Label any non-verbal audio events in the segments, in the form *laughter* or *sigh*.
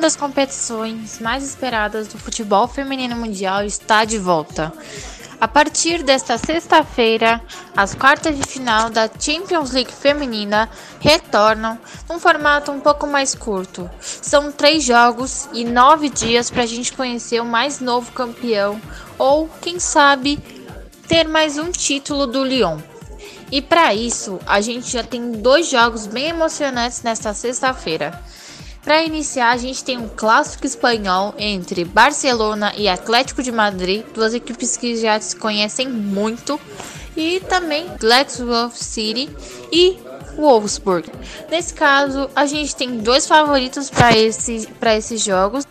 das competições mais esperadas do futebol feminino mundial está de volta. A partir desta sexta-feira, as quartas de final da Champions League feminina retornam num formato um pouco mais curto. São três jogos e nove dias para a gente conhecer o mais novo campeão ou, quem sabe, ter mais um título do Lyon. E para isso, a gente já tem dois jogos bem emocionantes nesta sexta-feira. Para iniciar, a gente tem um clássico espanhol entre Barcelona e Atlético de Madrid, duas equipes que já se conhecem muito, e também Glasgow City e Wolfsburg. Nesse caso, a gente tem dois favoritos para esse, esses jogos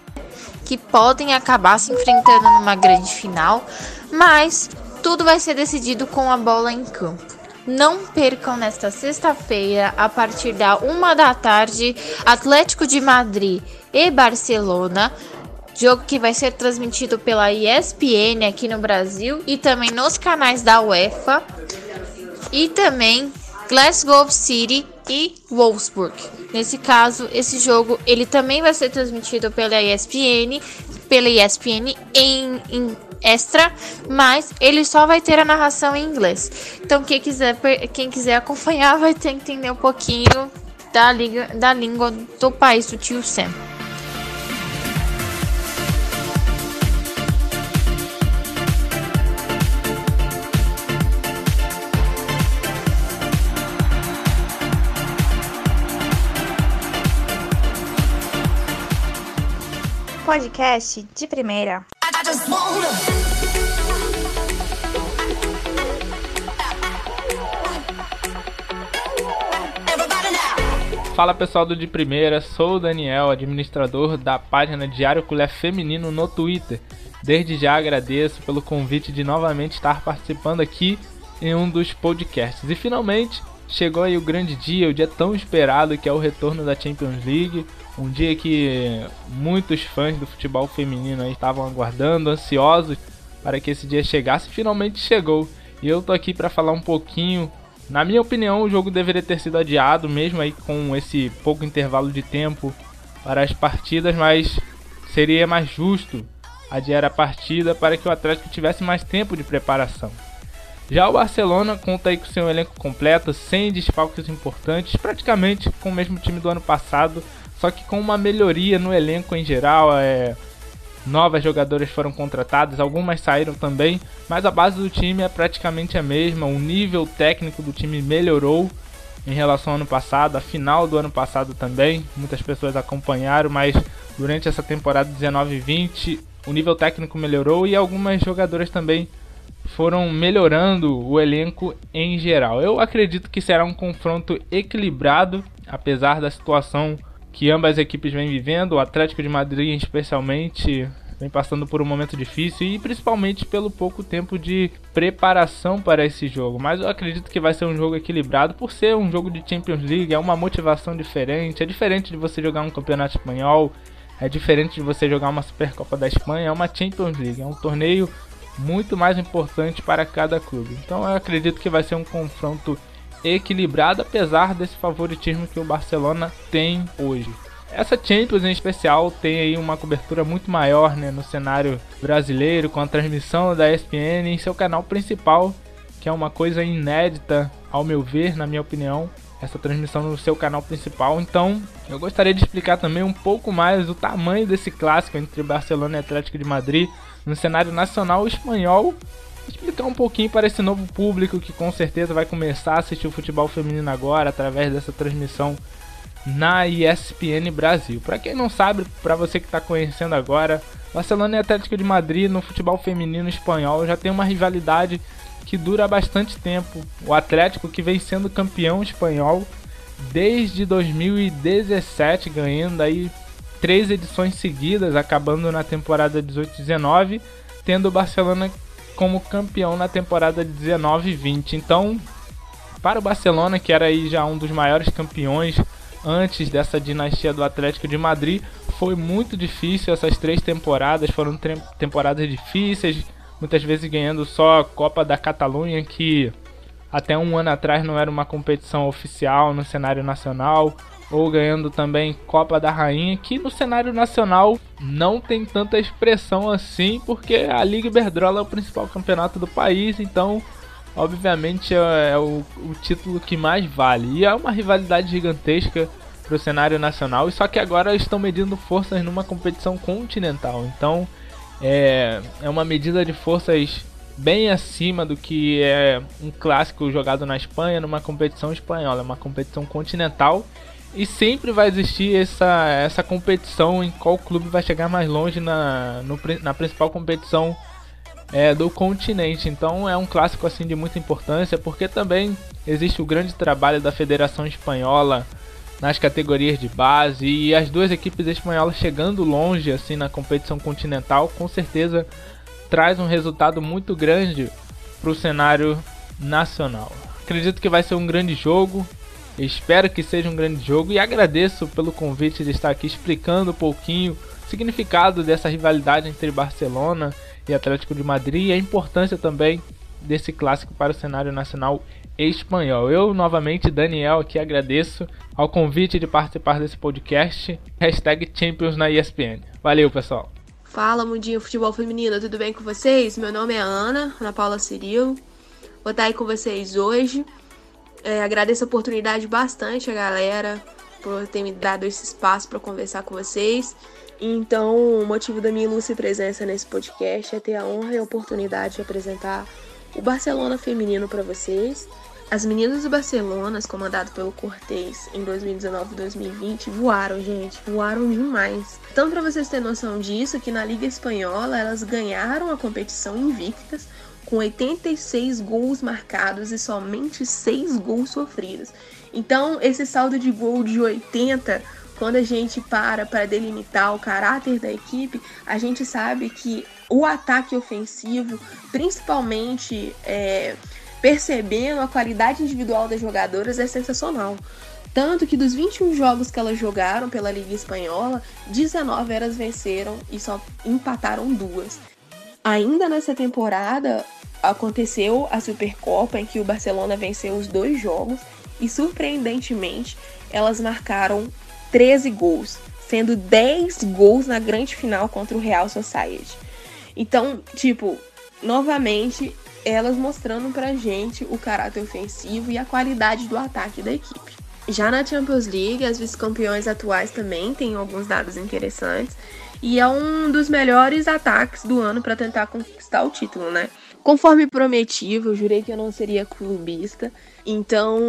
que podem acabar se enfrentando numa grande final, mas tudo vai ser decidido com a bola em campo. Não percam nesta sexta-feira, a partir da uma da tarde, Atlético de Madrid e Barcelona. Jogo que vai ser transmitido pela ESPN aqui no Brasil e também nos canais da UEFA. E também Glasgow City e Wolfsburg. Nesse caso, esse jogo ele também vai ser transmitido pela ESPN, pela ESPN em, em extra, mas ele só vai ter a narração em inglês. Então quem quiser, quem quiser acompanhar vai ter que entender um pouquinho da, liga, da língua do país do tio Sam. Podcast de primeira. Fala pessoal do De Primeira, sou o Daniel, administrador da página Diário Culé Feminino no Twitter. Desde já agradeço pelo convite de novamente estar participando aqui em um dos podcasts. E finalmente chegou aí o grande dia, o dia tão esperado que é o retorno da Champions League. Um dia que muitos fãs do futebol feminino estavam aguardando, ansiosos para que esse dia chegasse. Finalmente chegou. E eu tô aqui para falar um pouquinho. Na minha opinião, o jogo deveria ter sido adiado, mesmo aí com esse pouco intervalo de tempo para as partidas, mas seria mais justo adiar a partida para que o Atlético tivesse mais tempo de preparação. Já o Barcelona conta aí com seu elenco completo, sem desfalques importantes, praticamente com o mesmo time do ano passado, só que com uma melhoria no elenco em geral. É... Novas jogadoras foram contratadas, algumas saíram também, mas a base do time é praticamente a mesma. O nível técnico do time melhorou em relação ao ano passado, a final do ano passado também. Muitas pessoas acompanharam, mas durante essa temporada 19-20 o nível técnico melhorou e algumas jogadoras também foram melhorando o elenco em geral. Eu acredito que será um confronto equilibrado, apesar da situação que ambas as equipes vêm vivendo. O Atlético de Madrid, especialmente, vem passando por um momento difícil e principalmente pelo pouco tempo de preparação para esse jogo. Mas eu acredito que vai ser um jogo equilibrado por ser um jogo de Champions League, é uma motivação diferente, é diferente de você jogar um campeonato espanhol, é diferente de você jogar uma Supercopa da Espanha, é uma Champions League, é um torneio muito mais importante para cada clube. Então eu acredito que vai ser um confronto equilibrado, apesar desse favoritismo que o Barcelona tem hoje. Essa Champions em especial tem aí uma cobertura muito maior né, no cenário brasileiro, com a transmissão da ESPN em seu canal principal, que é uma coisa inédita, ao meu ver, na minha opinião, essa transmissão no seu canal principal. Então, eu gostaria de explicar também um pouco mais o tamanho desse clássico entre Barcelona e Atlético de Madrid no cenário nacional espanhol. Explicar um pouquinho para esse novo público que com certeza vai começar a assistir o futebol feminino agora através dessa transmissão na ESPN Brasil. Para quem não sabe, para você que está conhecendo agora, Barcelona e Atlético de Madrid no futebol feminino espanhol já tem uma rivalidade que dura bastante tempo. O Atlético que vem sendo campeão espanhol desde 2017, ganhando aí três edições seguidas, acabando na temporada 18-19, tendo o Barcelona como campeão na temporada 19-20. Então, para o Barcelona, que era aí já um dos maiores campeões antes dessa dinastia do Atlético de Madrid, foi muito difícil essas três temporadas, foram temporadas difíceis, muitas vezes ganhando só a Copa da Catalunha, que até um ano atrás não era uma competição oficial no cenário nacional, ou ganhando também Copa da Rainha, que no cenário nacional não tem tanta expressão assim, porque a Liga Iberdrola é o principal campeonato do país, então obviamente é, é o, o, título que mais vale. E é uma rivalidade gigantesca para o cenário nacional, só que agora estão medindo forças numa competição continental, então é, é uma medida de forças bem acima do que é um clássico jogado na Espanha numa competição espanhola, é uma competição continental e sempre vai existir essa, essa competição em qual clube vai chegar mais longe na, no, na principal competição é, do continente. Então é um clássico assim de muita importância, porque também existe o grande trabalho da Federação Espanhola nas categorias de base e as duas equipes espanholas chegando longe assim na competição continental, com certeza traz um resultado muito grande para o cenário nacional. Acredito que vai ser um grande jogo. Espero que seja um grande jogo e agradeço pelo convite de estar aqui explicando um pouquinho o significado dessa rivalidade entre Barcelona e Atlético de Madrid e a importância também desse clássico para o cenário nacional espanhol. Eu novamente, Daniel, aqui agradeço ao convite de participar desse podcast. Hashtag Champions na ESPN. Valeu, pessoal! Fala, mundinho futebol feminino, tudo bem com vocês? Meu nome é Ana, Ana Paula Cirilo. Vou estar aí com vocês hoje. É, agradeço a oportunidade bastante a galera por ter me dado esse espaço para conversar com vocês. Então, o motivo da minha ilustre presença nesse podcast é ter a honra e a oportunidade de apresentar o Barcelona feminino para vocês. As meninas do Barcelona, comandado pelo Cortez em 2019 e 2020, voaram, gente, voaram demais. Então, para vocês terem noção disso, que na Liga Espanhola elas ganharam a competição invictas com 86 gols marcados e somente 6 gols sofridos. Então, esse saldo de gol de 80, quando a gente para para delimitar o caráter da equipe, a gente sabe que o ataque ofensivo, principalmente é, percebendo a qualidade individual das jogadoras é sensacional. Tanto que dos 21 jogos que elas jogaram pela Liga Espanhola, 19 elas venceram e só empataram duas. Ainda nessa temporada, aconteceu a Supercopa em que o Barcelona venceu os dois jogos e, surpreendentemente, elas marcaram 13 gols, sendo 10 gols na grande final contra o Real Society. Então, tipo, novamente elas mostrando pra gente o caráter ofensivo e a qualidade do ataque da equipe. Já na Champions League, as vice-campeões atuais também têm alguns dados interessantes e é um dos melhores ataques do ano para tentar conquistar o título, né? Conforme prometi, eu jurei que eu não seria clubista. Então,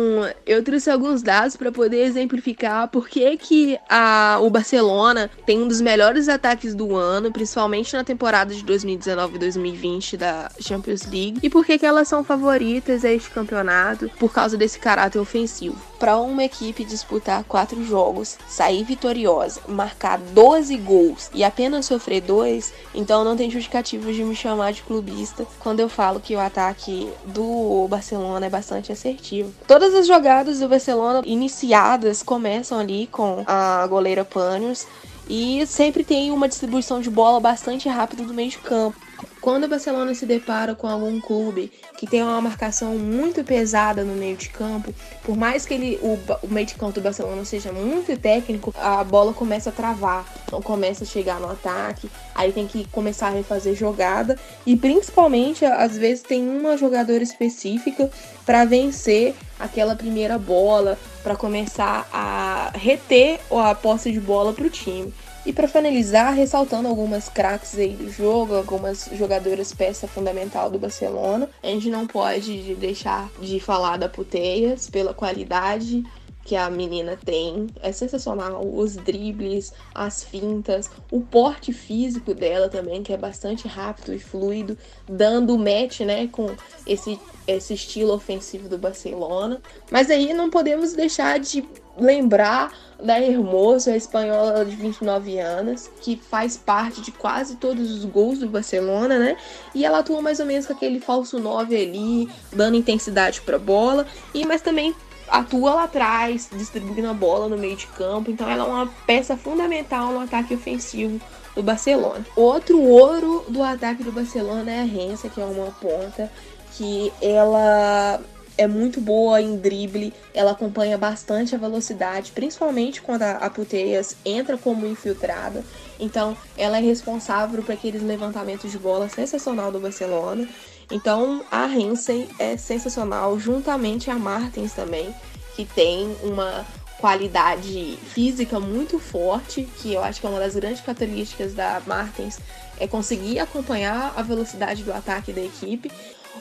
eu trouxe alguns dados para poder exemplificar por que, que a, o Barcelona tem um dos melhores ataques do ano, principalmente na temporada de 2019 e 2020 da Champions League, e por que, que elas são favoritas a este campeonato por causa desse caráter ofensivo. Para uma equipe disputar quatro jogos, sair vitoriosa, marcar 12 gols e apenas sofrer dois, então não tem justificativa de me chamar de clubista quando eu falo que o ataque do Barcelona é bastante assertivo Todas as jogadas do Barcelona iniciadas começam ali com a goleira Panos e sempre tem uma distribuição de bola bastante rápida do meio de campo. Quando o Barcelona se depara com algum clube que tem uma marcação muito pesada no meio de campo, por mais que ele, o, o meio de campo do Barcelona seja muito técnico, a bola começa a travar, não começa a chegar no ataque, aí tem que começar a refazer jogada e principalmente às vezes tem uma jogadora específica para vencer aquela primeira bola, para começar a reter a posse de bola para o time. E para finalizar, ressaltando algumas craques aí do jogo, algumas jogadoras peça fundamental do Barcelona, a gente não pode deixar de falar da Puteias pela qualidade que a menina tem. É sensacional. Os dribles, as fintas, o porte físico dela também, que é bastante rápido e fluido, dando match, né, com esse, esse estilo ofensivo do Barcelona. Mas aí não podemos deixar de lembrar da Hermosa, a espanhola de 29 anos, que faz parte de quase todos os gols do Barcelona, né? E ela atua mais ou menos com aquele falso 9 ali, dando intensidade para a bola, e mas também atua lá atrás, distribuindo a bola no meio de campo. Então ela é uma peça fundamental no ataque ofensivo do Barcelona. Outro ouro do ataque do Barcelona é a Rensa, que é uma ponta que ela é muito boa em drible, ela acompanha bastante a velocidade, principalmente quando a, a Puteias entra como infiltrada. Então, ela é responsável por aqueles levantamentos de bola sensacional do Barcelona. Então, a Hensey é sensacional, juntamente a Martins também, que tem uma qualidade física muito forte, que eu acho que é uma das grandes características da Martins, é conseguir acompanhar a velocidade do ataque da equipe.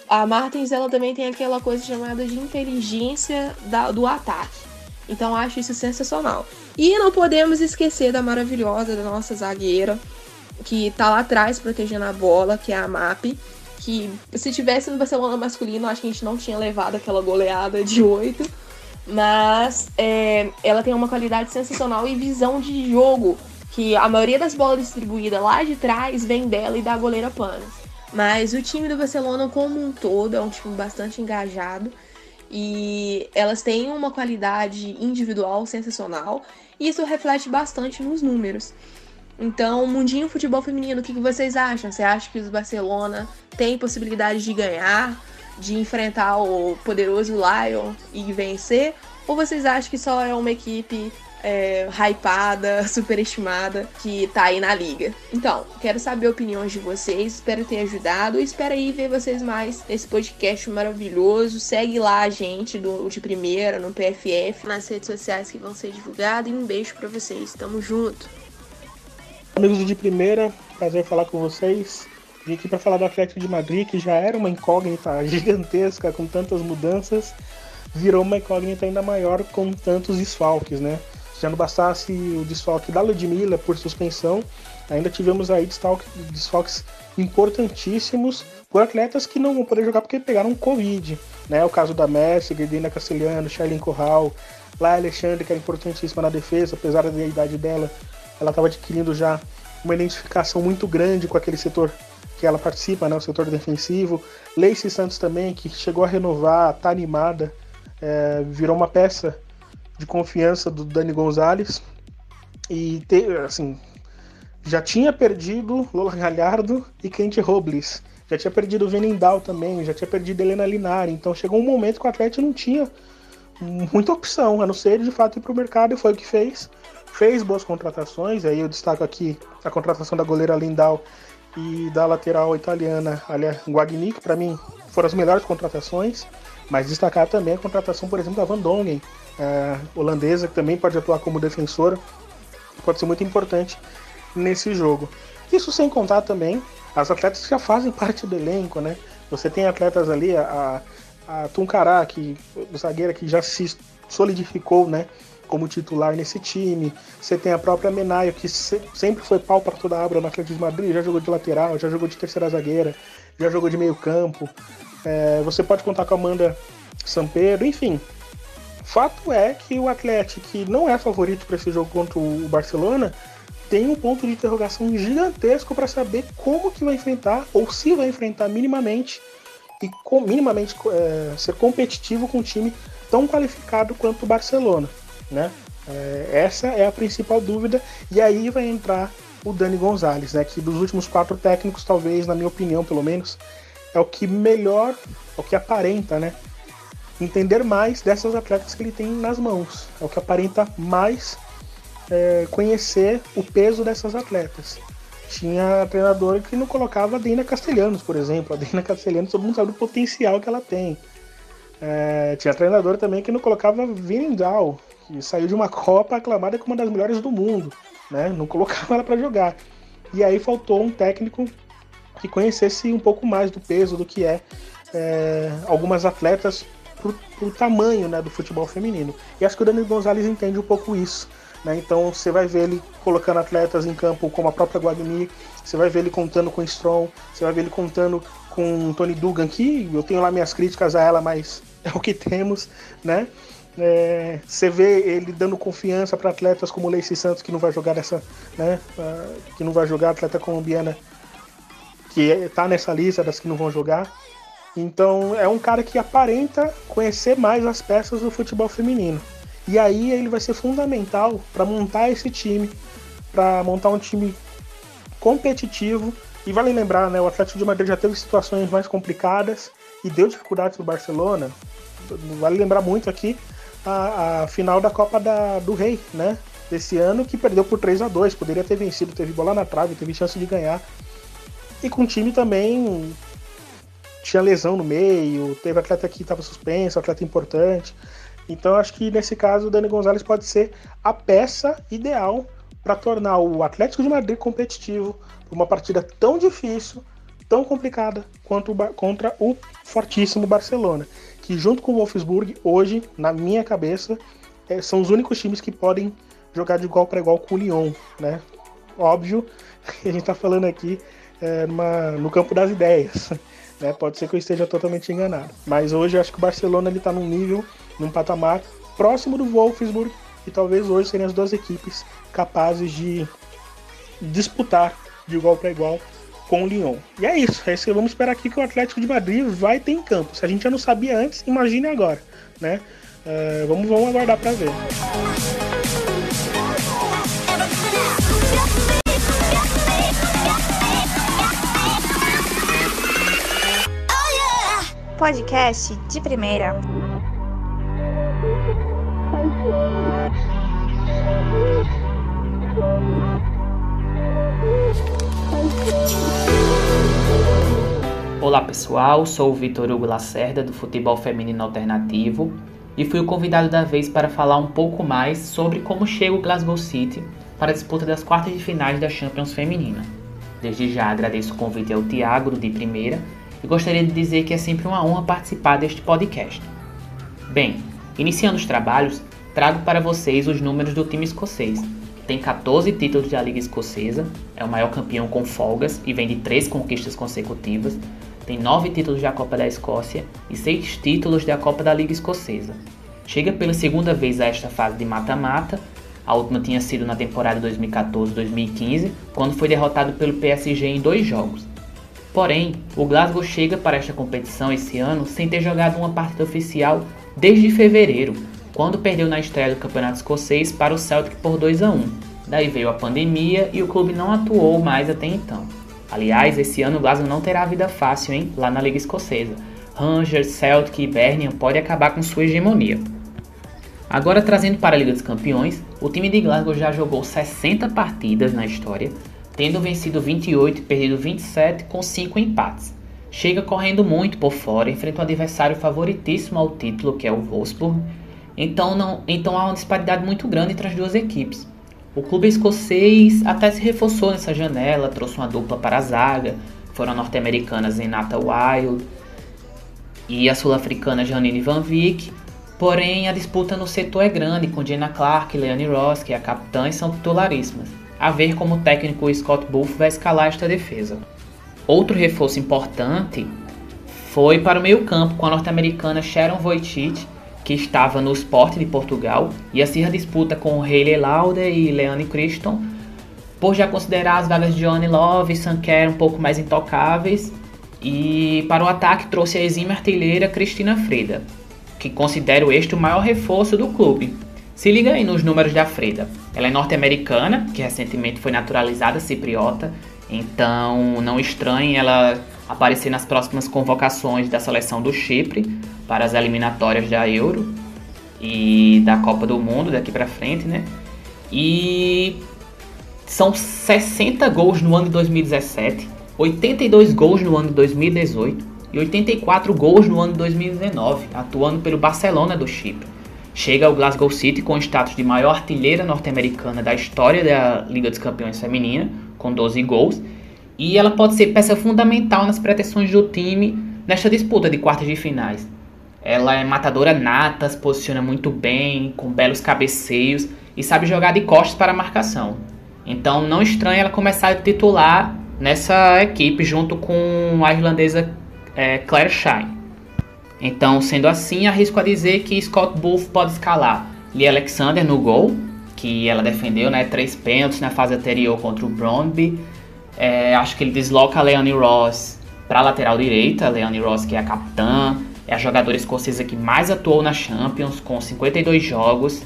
A Martins ela também tem aquela coisa chamada de inteligência da, do ataque. Então acho isso sensacional. E não podemos esquecer da maravilhosa da nossa zagueira, que tá lá atrás protegendo a bola, que é a MAP. Que se tivesse no Barcelona masculino, acho que a gente não tinha levado aquela goleada de 8 mas é, ela tem uma qualidade sensacional e visão de jogo, que a maioria das bolas distribuídas lá de trás vem dela e da goleira Panas. Mas o time do Barcelona como um todo é um time bastante engajado e elas têm uma qualidade individual sensacional e isso reflete bastante nos números. Então, mundinho futebol feminino, o que, que vocês acham? Você acha que o Barcelona tem possibilidade de ganhar? de enfrentar o poderoso Lion e vencer? Ou vocês acham que só é uma equipe é, hypada, *laughs* superestimada, que tá aí na liga. Então, quero saber opiniões de vocês, espero ter ajudado espero aí ver vocês mais nesse podcast maravilhoso. Segue lá a gente do de primeira, no PFF, nas redes sociais que vão ser divulgadas e um beijo para vocês. Tamo junto. Amigos de primeira, prazer falar com vocês. Vim aqui para falar do Atlético de Madrid, que já era uma incógnita *laughs* gigantesca com tantas mudanças, virou uma incógnita ainda maior com tantos desfalques, né? Se já não bastasse o desfalque da Ludmilla por suspensão, ainda tivemos aí desfalques importantíssimos por atletas que não vão poder jogar porque pegaram Covid, né? O caso da Messi, Gerdina Castelhano, Charlene Corral, lá Alexandre, que era importantíssima na defesa, apesar da idade dela, ela estava adquirindo já uma identificação muito grande com aquele setor que ela participa, né, o setor defensivo. Lacey Santos também, que chegou a renovar, tá animada, é, virou uma peça de confiança do Dani Gonzalez. E, te, assim, já tinha perdido Lola Galhardo e Kent Robles. Já tinha perdido o Venendal também, já tinha perdido Helena Linari. Então chegou um momento que o Atlético não tinha muita opção, a não ser de fato ir para o mercado, e foi o que fez. Fez boas contratações, aí eu destaco aqui a contratação da goleira Lindal e da lateral italiana, aliás, Guagni, que para mim foram as melhores contratações, mas destacar também a contratação, por exemplo, da Van Dongen, holandesa, que também pode atuar como defensora, pode ser muito importante nesse jogo. Isso sem contar também as atletas que já fazem *laughs* parte do elenco, né? Você tem atletas ali, a, a Tuncará, que, zagueira que já se solidificou, né? Como titular nesse time. Você tem a própria Menaio, que se, sempre foi pau para toda a abra no Atlético de Madrid, já jogou de lateral, já jogou de terceira zagueira, já jogou de meio campo. É, você pode contar com a Amanda Sampero, enfim. Fato é que o Atlético, que não é favorito para esse jogo contra o Barcelona, tem um ponto de interrogação gigantesco para saber como que vai enfrentar, ou se vai enfrentar minimamente, e com, minimamente é, ser competitivo com um time tão qualificado quanto o Barcelona né? É, essa é a principal dúvida e aí vai entrar o Dani Gonzalez, né? Que dos últimos quatro técnicos, talvez, na minha opinião, pelo menos, é o que melhor, é o que aparenta, né? Entender mais dessas atletas que ele tem nas mãos. É o que aparenta mais é, conhecer o peso dessas atletas. Tinha treinador que não colocava a Dina Castelhanos, por exemplo. A Dina Castelhanos, todo mundo sabe potencial que ela tem. É, tinha treinador também que não colocava Vinindal, que saiu de uma Copa aclamada como uma das melhores do mundo, né? Não colocava ela para jogar. E aí faltou um técnico que conhecesse um pouco mais do peso do que é, é algumas atletas pro, pro tamanho né, do futebol feminino. E acho que o Dani Gonzalez entende um pouco isso. Né? Então você vai ver ele colocando atletas em campo como a própria Guagni, você vai ver ele contando com Strong, você vai ver ele contando com Tony Dugan, que eu tenho lá minhas críticas a ela, mas *laughs* é o que temos, né? É, você vê ele dando confiança para atletas como o Lacey Santos, que não vai jogar nessa, né, que não vai jogar, atleta colombiana que está nessa lista das que não vão jogar. Então é um cara que aparenta conhecer mais as peças do futebol feminino. E aí ele vai ser fundamental para montar esse time, para montar um time competitivo. E vale lembrar, né, o Atlético de Madrid já teve situações mais complicadas e deu dificuldades no Barcelona vale lembrar muito aqui a, a final da Copa da, do Rei, né? Desse ano, que perdeu por 3 a 2 Poderia ter vencido, teve bola na trave, teve chance de ganhar. E com o time também tinha lesão no meio, teve atleta que estava suspenso, atleta importante. Então acho que nesse caso o Dani Gonzalez pode ser a peça ideal para tornar o Atlético de Madrid competitivo uma partida tão difícil, tão complicada quanto contra o fortíssimo Barcelona, que junto com o Wolfsburg hoje, na minha cabeça, é, são os únicos times que podem jogar de igual para igual com o Lyon, né? Óbvio que *laughs* a gente está falando aqui é, numa, no campo das ideias. *laughs* Né? Pode ser que eu esteja totalmente enganado. Mas hoje eu acho que o Barcelona está num nível, num patamar próximo do Wolfsburg e talvez hoje seriam as duas equipes capazes de disputar de igual para igual com o Lyon. E é isso, é isso que vamos esperar aqui que o Atlético de Madrid vai ter em campo. Se a gente já não sabia antes, imagine agora, né? Uh, vamos, vamos aguardar para ver. Podcast de primeira. Olá pessoal, sou o Vitor Hugo Lacerda do Futebol Feminino Alternativo e fui o convidado da vez para falar um pouco mais sobre como chega o Glasgow City para a disputa das quartas de finais da Champions Feminina. Desde já agradeço o convite ao Tiago de primeira e gostaria de dizer que é sempre uma honra participar deste podcast. Bem, iniciando os trabalhos, trago para vocês os números do time escocês. Tem 14 títulos da Liga Escocesa, é o maior campeão com folgas e vem de 3 conquistas consecutivas. Tem 9 títulos da Copa da Escócia e 6 títulos da Copa da Liga Escocesa. Chega pela segunda vez a esta fase de mata-mata. A última tinha sido na temporada 2014-2015, quando foi derrotado pelo PSG em dois jogos. Porém, o Glasgow chega para esta competição esse ano sem ter jogado uma partida oficial desde fevereiro, quando perdeu na estreia do Campeonato Escocês para o Celtic por 2 a 1. Daí veio a pandemia e o clube não atuou mais até então. Aliás, esse ano o Glasgow não terá vida fácil, hein, lá na Liga Escocesa. Rangers, Celtic e Birmingham podem acabar com sua hegemonia. Agora trazendo para a Liga dos Campeões, o time de Glasgow já jogou 60 partidas na história, tendo vencido 28 e perdido 27 com 5 empates. Chega correndo muito por fora, enfrenta um adversário favoritíssimo ao título, que é o Wolfsburg, então, não, então há uma disparidade muito grande entre as duas equipes. O clube escocês até se reforçou nessa janela, trouxe uma dupla para a zaga, foram norte-americanas Renata Wild e a sul-africana Janine Van Vick, porém a disputa no setor é grande, com Jenna Clark e Leanne Ross, que é a capitã, e são titularíssimas a ver como o técnico Scott Buff vai escalar esta defesa. Outro reforço importante foi para o meio-campo com a norte-americana Sharon Voitit, que estava no Sport de Portugal, e assim a disputa com Hayley Lauder e Leanne Christon, por já considerar as vagas de Johnny Love e Sanker um pouco mais intocáveis, e para o ataque trouxe a exímia artilheira Cristina Freda, que considero este o maior reforço do clube, se liga aí nos números da Freda. Ela é norte-americana, que recentemente foi naturalizada cipriota, então não estranhe ela aparecer nas próximas convocações da seleção do Chipre para as eliminatórias da Euro e da Copa do Mundo daqui para frente, né? E são 60 gols no ano de 2017, 82 gols no ano de 2018 e 84 gols no ano de 2019, atuando pelo Barcelona do Chipre. Chega ao Glasgow City com o status de maior artilheira norte-americana da história da Liga dos Campeões Feminina, com 12 gols, e ela pode ser peça fundamental nas pretensões do time nesta disputa de quartas de finais. Ela é matadora nata, se posiciona muito bem, com belos cabeceios e sabe jogar de costas para a marcação. Então não estranha ela começar a titular nessa equipe junto com a irlandesa é, Claire Shine. Então, sendo assim, arrisco a dizer que Scott Booth pode escalar Lee Alexander no gol, que ela defendeu, né, três pênaltis na fase anterior contra o Brondby. É, acho que ele desloca a Leonie Ross para a lateral direita, a Leonie Ross que é a capitã, é a jogadora escocesa que mais atuou na Champions, com 52 jogos.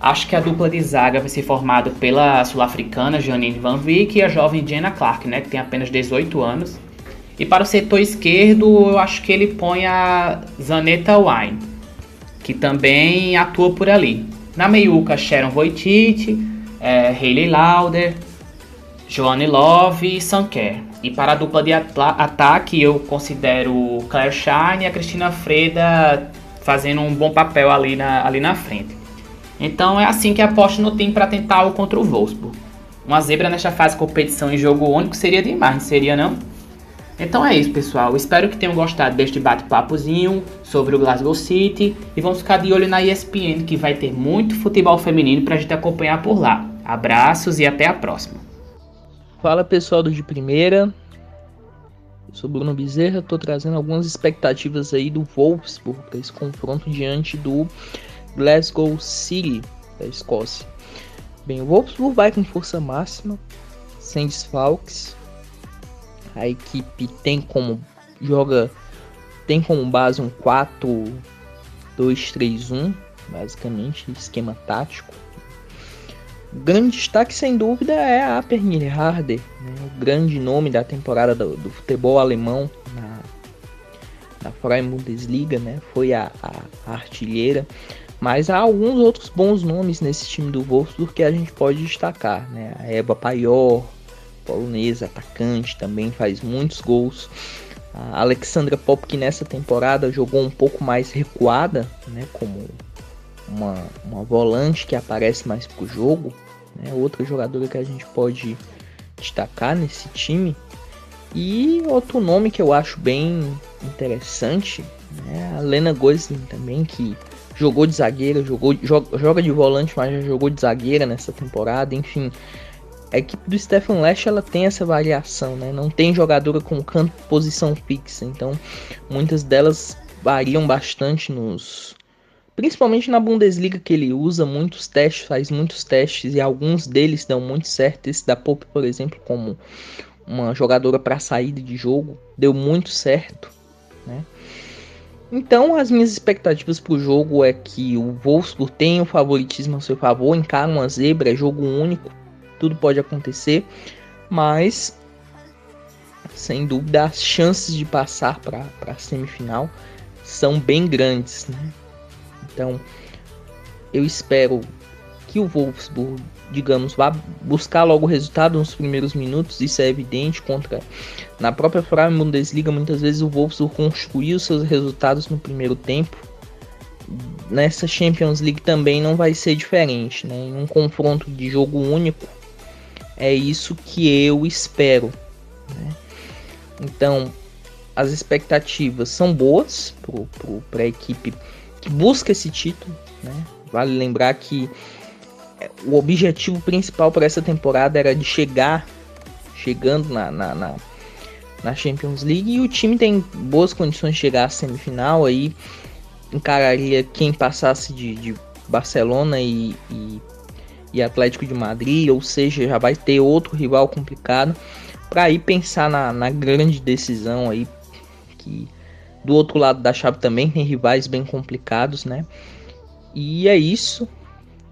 Acho que a dupla de zaga vai ser formada pela sul-africana Janine Van Vick e a jovem Jenna Clark, né, que tem apenas 18 anos. E para o setor esquerdo, eu acho que ele põe a Zaneta Wine, que também atua por ali. Na meiuca, Sharon Voitite, é, Hayley Lauder, Joanne Love e Sanker. E para a dupla de ataque, eu considero Claire Shine e a Cristina Freda fazendo um bom papel ali na, ali na frente. Então é assim que aposto no time para tentar algo contra o Wolfsburg. Uma zebra nesta fase de competição em jogo único seria demais, não seria não? Então é isso, pessoal. Espero que tenham gostado deste bate-papozinho sobre o Glasgow City e vamos ficar de olho na ESPN que vai ter muito futebol feminino para a gente acompanhar por lá. Abraços e até a próxima. Fala pessoal do de primeira. Eu sou Bruno Bezerra, estou trazendo algumas expectativas aí do Wolfsburg para esse confronto diante do Glasgow City da Escócia. Bem, o Wolfsburg vai com força máxima, sem desfalques. A equipe tem como joga tem como base um 4 2 3 1, basicamente, esquema tático. Grande destaque, sem dúvida, é a Pernille Harder, né? o grande nome da temporada do, do futebol alemão na, na Freien Bundesliga, né? foi a, a, a artilheira. Mas há alguns outros bons nomes nesse time do Wolfsburg que a gente pode destacar, né? A Eba Paior, polonesa, atacante, também faz muitos gols. A Alexandra Pop que nessa temporada jogou um pouco mais recuada, né? Como uma, uma volante que aparece mais pro jogo, né? Outra jogadora que a gente pode destacar nesse time. E outro nome que eu acho bem interessante, né? A Lena Gosling também, que jogou de zagueira, jogou, joga, de volante, mas já jogou de zagueira nessa temporada, enfim. A equipe do Stefan Lesch ela tem essa variação, né? Não tem jogadora com canto posição fixa, então muitas delas variam bastante nos principalmente na Bundesliga que ele usa muitos testes, faz muitos testes e alguns deles dão muito certo. Esse da Pope, por exemplo, como uma jogadora para saída de jogo, deu muito certo, né? Então, as minhas expectativas para o jogo é que o Wolfsburg tenha o favoritismo ao seu favor, encara uma zebra, é jogo único, tudo pode acontecer, mas sem dúvida as chances de passar para a semifinal são bem grandes. Né? Então, eu espero que o Wolfsburg digamos, vá buscar logo o resultado nos primeiros minutos, isso é evidente contra na própria Frauen Bundesliga, muitas vezes o Wolfsburg construiu seus resultados no primeiro tempo. Nessa Champions League também não vai ser diferente, né? Em um confronto de jogo único, é isso que eu espero. Né? Então, as expectativas são boas para a equipe que busca esse título. Né? Vale lembrar que o objetivo principal para essa temporada era de chegar, chegando na, na, na, na, Champions League e o time tem boas condições de chegar à semifinal aí encararia quem passasse de, de Barcelona e, e, e, Atlético de Madrid, ou seja, já vai ter outro rival complicado para ir pensar na, na grande decisão aí que do outro lado da chave também tem rivais bem complicados, né? E é isso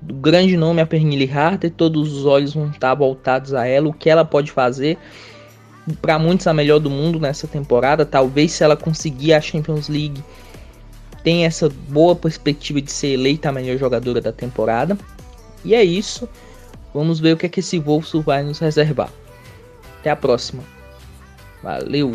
do grande nome a Pernille Harder, todos os olhos vão estar voltados a ela, o que ela pode fazer. Para muitos a melhor do mundo nessa temporada, talvez se ela conseguir a Champions League, tem essa boa perspectiva de ser eleita a melhor jogadora da temporada. E é isso. Vamos ver o que é que esse Wolfsburg vai nos reservar. Até a próxima. Valeu!